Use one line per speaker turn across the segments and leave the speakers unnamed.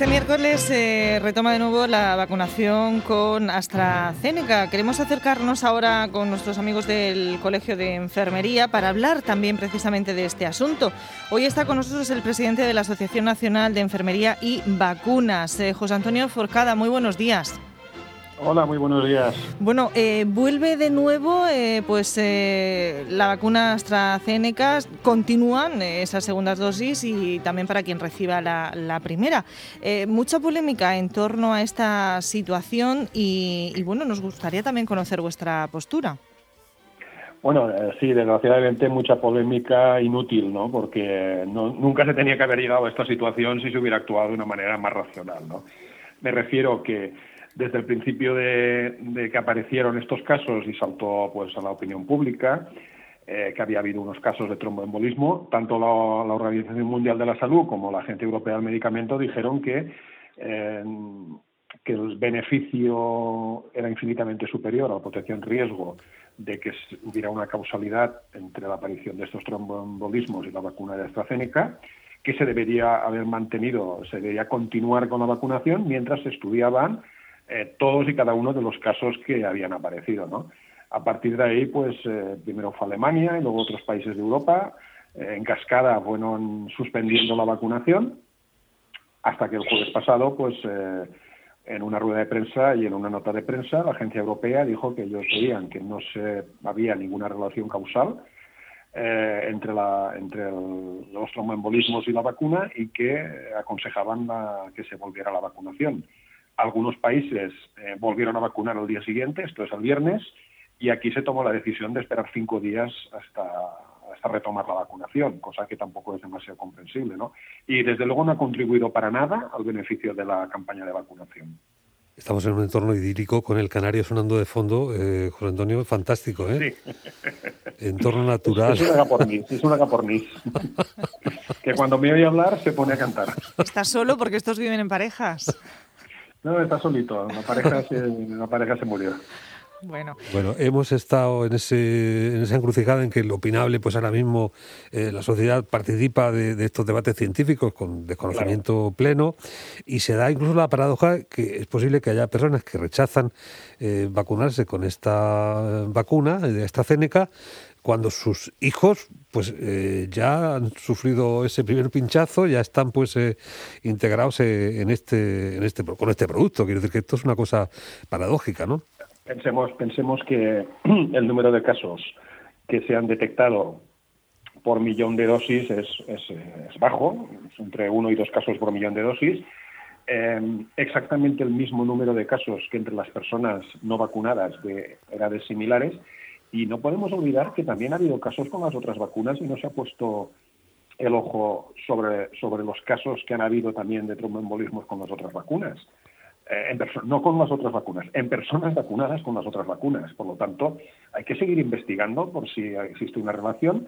Este miércoles se retoma de nuevo la vacunación con AstraZeneca. Queremos acercarnos ahora con nuestros amigos del Colegio de Enfermería para hablar también precisamente de este asunto. Hoy está con nosotros el presidente de la Asociación Nacional de Enfermería y Vacunas, eh, José Antonio Forcada. Muy buenos días.
Hola, muy buenos días.
Bueno, eh, vuelve de nuevo eh, pues eh, la vacuna AstraZeneca, continúan esas segundas dosis y también para quien reciba la, primera. mucha polémica en torno a esta situación y, bueno, nos gustaría también conocer vuestra postura.
Bueno, sí, desgraciadamente mucha polémica inútil, ¿no? Porque nunca se tenía que haber llegado a esta situación si se hubiera actuado de una manera más racional, ¿no? Me refiero que desde el principio de, que aparecieron estos casos y saltó pues a la opinión pública eh, que había habido unos casos de tromboembolismo, tanto la, Organización Mundial de la Salud como la Agencia Europea del Medicamento dijeron que eh, que el beneficio era infinitamente superior a la protección riesgo de que hubiera una causalidad entre la aparición de estos tromboembolismos y la vacuna de AstraZeneca, que se debería haber mantenido, se debería continuar con la vacunación mientras se estudiaban eh, todos y cada uno de los casos que habían aparecido. ¿no? A partir de ahí, pues eh, primero fue Alemania y luego otros países de Europa. Eh, en cascada fueron suspendiendo la vacunación hasta que el jueves pasado, pues en una rueda de prensa y en una nota de prensa, la agencia europea dijo que ellos veían que no se había ninguna relación causal entre, la, entre los tromboembolismos y la vacuna y que aconsejaban que se volviera la vacunación. Algunos países eh, volvieron a vacunar al día siguiente, esto es el viernes, y aquí se tomó la decisión de esperar cinco días hasta, hasta retomar la vacunación, cosa que tampoco es demasiado comprensible. ¿no? Y desde luego no ha contribuido para nada al beneficio de la campaña de vacunación.
Estamos en un entorno idílico con el canario sonando de fondo, eh, José Antonio, fantástico, ¿eh? Sí. Entorno natural.
Es un agapornis, es un agapornis. que cuando me oye hablar se pone a cantar.
¿Estás solo porque estos viven en parejas?
No, está solito. La pareja se, la pareja se murió.
Bueno.
bueno, hemos estado en, ese, en esa encrucijada en que lo opinable, pues ahora mismo eh, la sociedad participa de, estos debates científicos con desconocimiento pleno y se da incluso la paradoja que es posible que haya personas que rechazan eh, vacunarse con esta vacuna de AstraZeneca cuando sus hijos pues eh, ya han sufrido ese primer pinchazo, ya están pues eh, integrados eh, en este en este con este producto. Quiero decir que esto es una cosa paradójica, ¿no?
Pensemos pensemos que el número de casos que se han detectado por millón de dosis es, es, bajo, es entre uno y dos casos por millón de dosis. exactamente el mismo número de casos que entre las personas no vacunadas de edades similares y no podemos olvidar que también ha habido casos con las otras vacunas y no se ha puesto el ojo sobre, sobre los casos que han habido también de tromboembolismos con las otras vacunas. Eh, en no con las otras vacunas, en personas vacunadas con las otras vacunas. Por lo tanto, hay que seguir investigando por si existe una relación,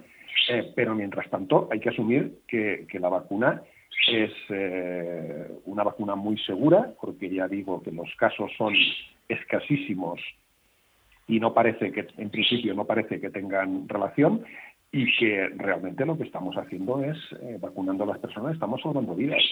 eh, pero mientras tanto hay que asumir que, que la vacuna es eh, una vacuna muy segura, porque ya digo que los casos son escasísimos y no parece que, en principio, no parece que tengan relación y que realmente lo que estamos haciendo es eh, vacunando a las personas, estamos salvando vidas.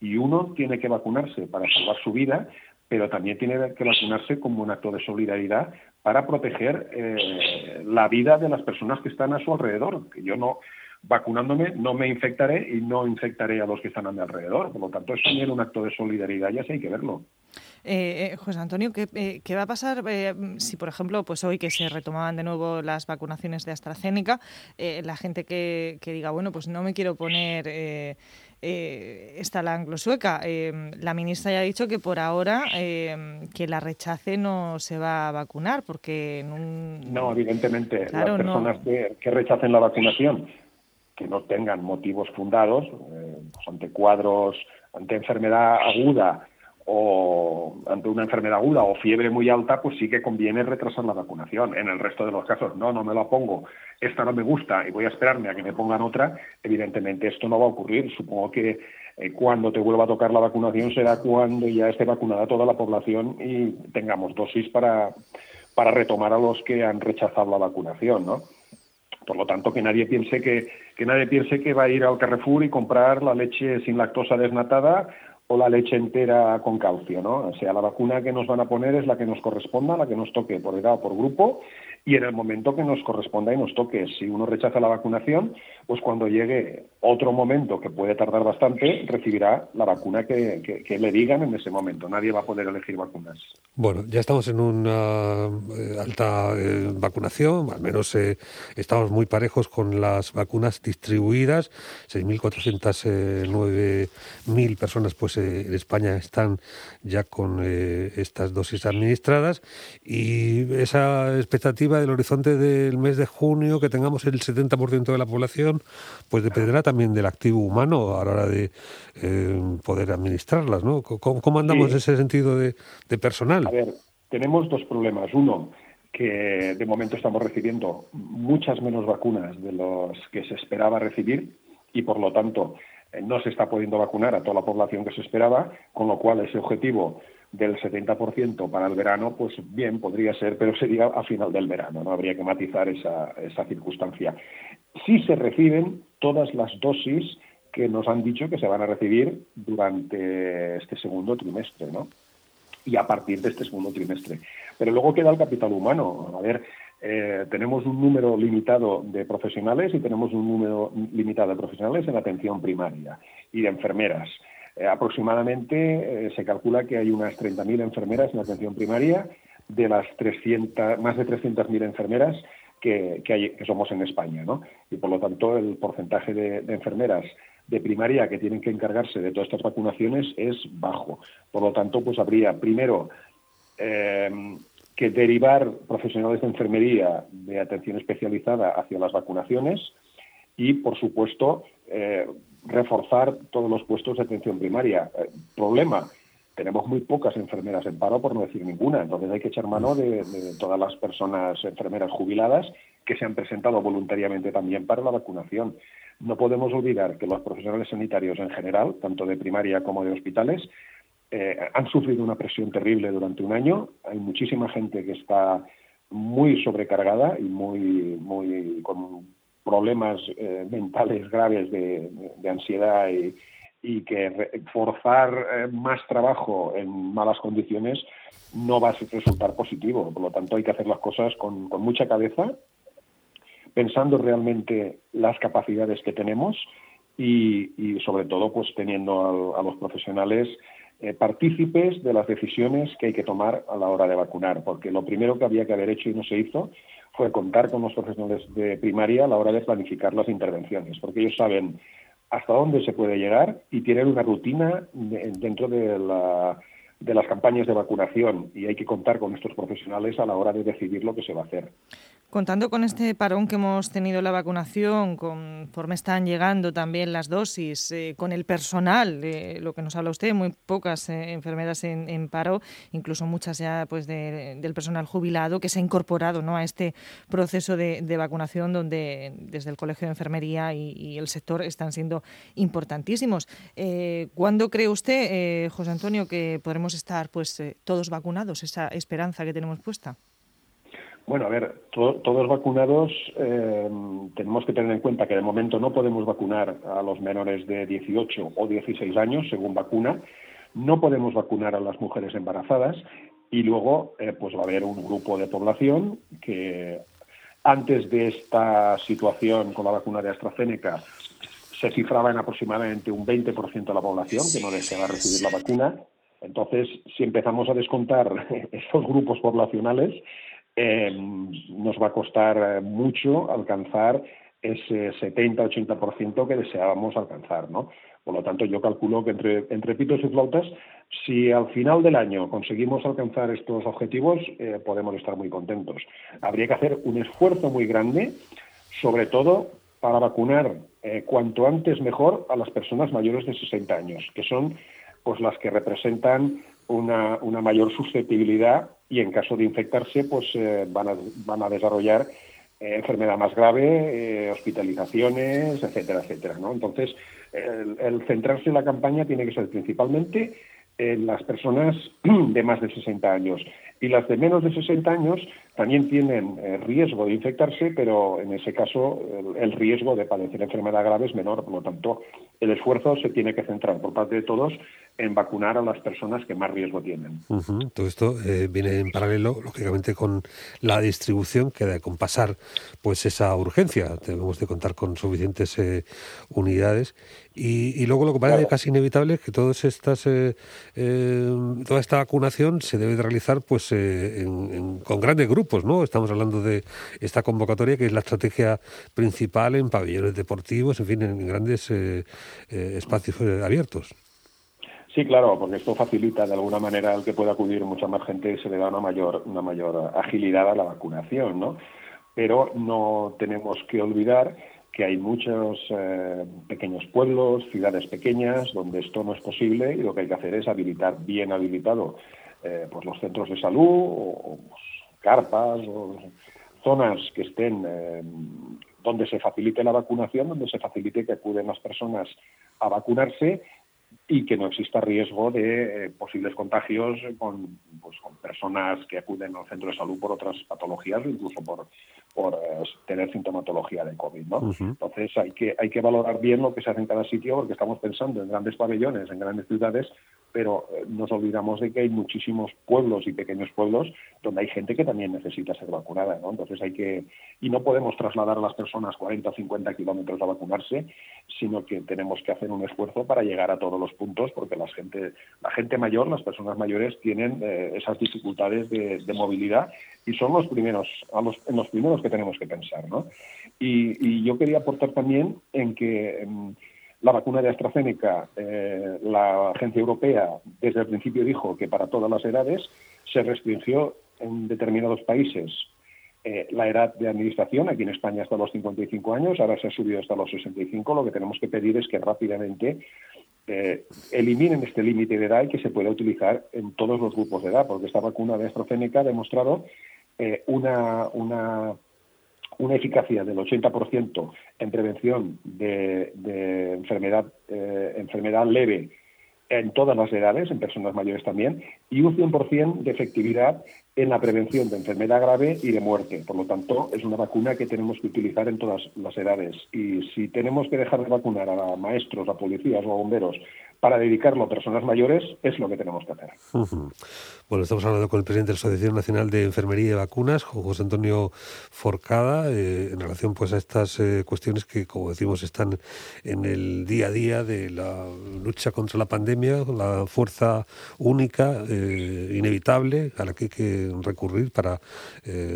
Y uno tiene que vacunarse para salvar su vida, pero también tiene que vacunarse como un acto de solidaridad para proteger eh, la vida de las personas que están a su alrededor. Que yo no, vacunándome, no me infectaré y no infectaré a los que están a mi alrededor. Por lo tanto, es también un acto de solidaridad y así hay que verlo.
Eh, eh, José Antonio, ¿qué, eh, ¿qué, va a pasar eh, si, por ejemplo, pues hoy que se retomaban de nuevo las vacunaciones de AstraZeneca, la gente que, diga, bueno, pues no me quiero poner esta la anglo-sueca? la ministra ya ha dicho que por ahora que la rechace no se va a vacunar, porque...
No, evidentemente, las personas que, que, rechacen la vacunación, que no tengan motivos fundados, pues ante cuadros, ante enfermedad aguda, o ante una enfermedad aguda o fiebre muy alta, pues sí que conviene retrasar la vacunación. En el resto de los casos, no, no me la pongo, esta no me gusta y voy a esperarme a que me pongan otra, evidentemente esto no va a ocurrir. Supongo que eh, cuando te vuelva a tocar la vacunación será cuando ya esté vacunada toda la población y tengamos dosis para, para retomar a los que han rechazado la vacunación, ¿no? Por lo tanto, que nadie piense que, que nadie piense que va a ir al Carrefour y comprar la leche sin lactosa desnatada o la leche entera con calcio, ¿no? O sea, la vacuna que nos van a poner es la que nos corresponda, la que nos toque por edad o por grupo, y en el momento que nos corresponda y nos toque. Si uno rechaza la vacunación, pues cuando llegue otro momento que puede tardar bastante, recibirá la vacuna que, le digan en ese momento. Nadie va a poder elegir vacunas.
Bueno, ya estamos en una eh, alta eh, vacunación, al menos eh, estamos muy parejos con las vacunas distribuidas. 6.409.000 personas pues en España están ya con estas dosis administradas y esa expectativa del horizonte del mes de junio, que tengamos el 70% de la población, pues dependerá también del activo humano a la hora de eh, poder administrarlas, ¿no? ¿Cómo, andamos en ese sentido de, personal?
A ver, tenemos dos problemas. Uno, que de momento estamos recibiendo muchas menos vacunas de los que se esperaba recibir y por lo tanto eh, no se está pudiendo vacunar a toda la población que se esperaba, con lo cual ese objetivo del 70% para el verano, pues bien, podría ser, pero sería a final del verano, no habría que matizar esa, esa circunstancia. Sí se reciben todas las dosis que nos han dicho que se van a recibir durante este segundo trimestre, ¿no? Y a partir de este segundo trimestre. Pero luego queda el capital humano. A ver, eh, tenemos un número limitado de profesionales y tenemos un número limitado de profesionales en atención primaria y de enfermeras. Eh, aproximadamente eh, se calcula que hay unas 30.000 enfermeras en atención primaria de las 300, más de 300.000 enfermeras que, que, somos en España, ¿no? Y por lo tanto el porcentaje de, enfermeras de primaria que tienen que encargarse de todas estas vacunaciones es bajo. Por lo tanto, pues habría primero eh, que derivar profesionales de enfermería de atención especializada hacia las vacunaciones y, por supuesto, reforzar todos los puestos de atención primaria. Eh, problema, tenemos muy pocas enfermeras en paro, por no decir ninguna. Entonces hay que echar mano de, todas las personas enfermeras jubiladas que se han presentado voluntariamente también para la vacunación. No podemos olvidar que los profesionales sanitarios en general, tanto de primaria como de hospitales, eh, han sufrido una presión terrible durante un año. Hay muchísima gente que está muy sobrecargada y muy, muy problemas eh, mentales graves de, ansiedad y, que forzar eh, más trabajo en malas condiciones no va a resultar positivo. Por lo tanto, hay que hacer las cosas con, mucha cabeza, pensando realmente las capacidades que tenemos y, sobre todo, pues teniendo a, los profesionales eh, partícipes de las decisiones que hay que tomar a la hora de vacunar, porque lo primero que había que haber hecho y no se hizo fue contar con los profesionales de primaria a la hora de planificar las intervenciones, porque ellos saben hasta dónde se puede llegar y tienen una rutina dentro de, de las campañas de vacunación y hay que contar con estos profesionales a la hora de decidir lo que se va a hacer.
Contando con este parón que hemos tenido la vacunación, conforme están llegando también las dosis, eh, con el personal, de lo que nos habla usted, muy pocas eh, enfermeras en, paro, incluso muchas ya pues del personal jubilado que se ha incorporado ¿no? a este proceso de, vacunación donde desde el Colegio de Enfermería y, el sector están siendo importantísimos. Eh, ¿Cuándo cree usted, José Antonio, que podremos estar pues todos vacunados, esa esperanza que tenemos puesta?
Bueno, a ver, todos vacunados eh, tenemos que tener en cuenta que de momento no podemos vacunar a los menores de 18 o 16 años, según vacuna. No podemos vacunar a las mujeres embarazadas y luego eh, pues va a haber un grupo de población que antes de esta situación con la vacuna de AstraZeneca se cifraba en aproximadamente un 20% de la población que no deseaba recibir la vacuna. Entonces, si empezamos a descontar estos grupos poblacionales, eh, nos va a costar eh, mucho alcanzar ese 70-80% que deseábamos alcanzar, ¿no? Por lo tanto, yo calculo que entre, entre pitos y flautas, si al final del año conseguimos alcanzar estos objetivos, eh, podemos estar muy contentos. Habría que hacer un esfuerzo muy grande, sobre todo para vacunar cuanto antes mejor a las personas mayores de 60 años, que son pues las que representan una, una mayor susceptibilidad y en caso de infectarse, pues eh, van, a, van a desarrollar eh, enfermedad más grave, eh, hospitalizaciones, etcétera, etcétera. ¿no? Entonces, el, centrarse en la campaña tiene que ser principalmente en las personas de más de 60 años. Y las de menos de 60 años también tienen eh, riesgo de infectarse, pero en ese caso el, riesgo de padecer enfermedad grave es menor. Por lo tanto, el esfuerzo se tiene que centrar por parte de todos en vacunar a las personas que más riesgo tienen.
Todo esto eh, viene en paralelo, lógicamente, con la distribución que debe compasar pues esa urgencia. Debemos de contar con suficientes eh, unidades y, luego lo que parece casi inevitable es que todas estas, eh, toda esta vacunación se debe de realizar pues con grandes grupos, ¿no? Estamos hablando de esta convocatoria que es la estrategia principal en pabellones deportivos, en fin, en grandes espacios abiertos.
Sí, claro, porque esto facilita de alguna manera el que pueda acudir mucha más gente y se le da una mayor, una mayor agilidad a la vacunación, ¿no? Pero no tenemos que olvidar que hay muchos eh, pequeños pueblos, ciudades pequeñas, donde esto no es posible y lo que hay que hacer es habilitar bien habilitado eh, pues los centros de salud o, pues, carpas o zonas que estén eh, donde se facilite la vacunación, donde se facilite que acuden las personas a vacunarse y que no exista riesgo de eh, posibles contagios con, pues, con personas que acuden al centro de salud por otras patologías o incluso por, por eh, tener sintomatología de COVID. ¿no? Entonces hay que, hay que valorar bien lo que se hace en cada sitio porque estamos pensando en grandes pabellones, en grandes ciudades, pero eh, nos olvidamos de que hay muchísimos pueblos y pequeños pueblos donde hay gente que también necesita ser vacunada, ¿no? Entonces hay que, y no podemos trasladar a las personas 40 o 50 kilómetros a vacunarse, sino que tenemos que hacer un esfuerzo para llegar a todos los puntos, porque la gente, la gente mayor, las personas mayores tienen eh, esas dificultades de, movilidad y son los primeros, los, en los primeros que tenemos que pensar, ¿no? Y, yo quería aportar también en que em, la vacuna de AstraZeneca, eh, la agencia europea desde el principio dijo que para todas las edades se restringió en determinados países eh, la edad de administración, aquí en España hasta los 55 años, ahora se ha subido hasta los 65, lo que tenemos que pedir es que rápidamente eh, eliminen este límite de edad y que se pueda utilizar en todos los grupos de edad, porque esta vacuna de AstraZeneca ha demostrado una, una una eficacia del 80% en prevención de, enfermedad, eh, enfermedad leve en todas las edades, en personas mayores también, y un 100% de efectividad en la prevención de enfermedad grave y de muerte. Por lo tanto, es una vacuna que tenemos que utilizar en todas las edades. Y si tenemos que dejar de vacunar a maestros, a policías o a bomberos para dedicarlo a personas mayores es lo que tenemos que hacer.
Bueno, estamos hablando con el presidente de la Asociación Nacional de Enfermería y Vacunas, José Antonio Forcada, eh, en relación pues a estas eh, cuestiones que, como decimos, están en el día a día de la lucha contra la pandemia, la fuerza única, eh, inevitable, a la que hay que recurrir para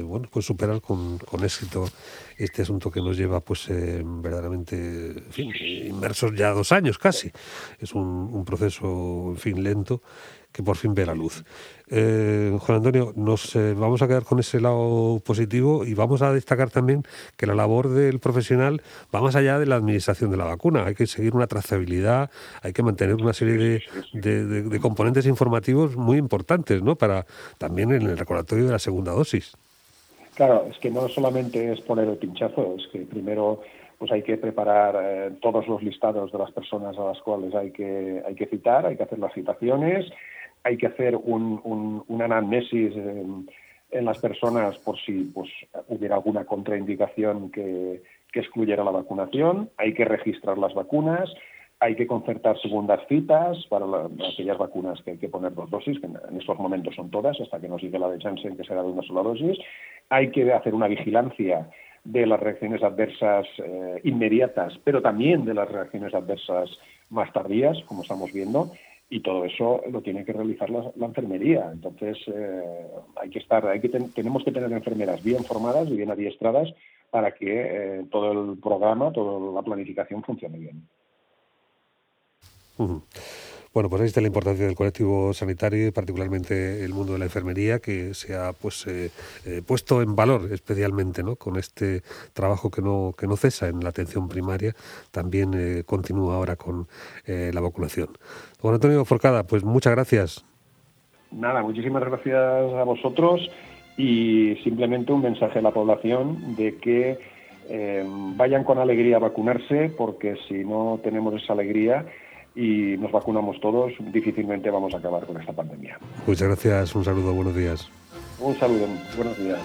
bueno, pues superar con éxito este asunto que nos lleva pues eh, verdaderamente en fin, inmersos ya dos años casi. Es un, proceso en fin lento que por fin ve la luz. Eh, Juan Antonio, nos eh, vamos a quedar con ese lado positivo y vamos a destacar también que la labor del profesional va más allá de la administración de la vacuna. Hay que seguir una trazabilidad, hay que mantener una serie de, de componentes informativos muy importantes, ¿no? Para también en el recordatorio de la segunda dosis.
Claro, es que no solamente es poner el pinchazo, es que primero pues hay que preparar eh, todos los listados de las personas a las cuales hay que, hay que citar, hay que hacer las citaciones, hay que hacer un, un, anamnesis en, las personas por si pues, hubiera alguna contraindicación que, que excluyera la vacunación, hay que registrar las vacunas, hay que concertar segundas citas para aquellas vacunas que hay que poner dos dosis, que en estos momentos son todas, hasta que nos llegue la de Janssen, que será de una sola dosis, hay que hacer una vigilancia de las reacciones adversas eh, inmediatas, pero también de las reacciones adversas más tardías, como estamos viendo, y todo eso lo tiene que realizar la, enfermería. Entonces, eh, hay que estar, hay que tenemos que tener enfermeras bien formadas y bien adiestradas para que eh, todo el programa, toda la planificación funcione bien.
Bueno, pues ahí está la importancia del colectivo sanitario y particularmente el mundo de la enfermería que se ha pues, eh, eh, puesto en valor especialmente ¿no? con este trabajo que no, que no cesa en la atención primaria, también eh, continúa ahora con la vacunación. Don Antonio Forcada, pues muchas gracias.
Nada, muchísimas gracias a vosotros y simplemente un mensaje a la población de que vayan con alegría a vacunarse porque si no tenemos esa alegría y nos vacunamos todos, difícilmente vamos a acabar con esta pandemia.
Muchas gracias, un saludo, buenos días.
Un saludo, buenos días.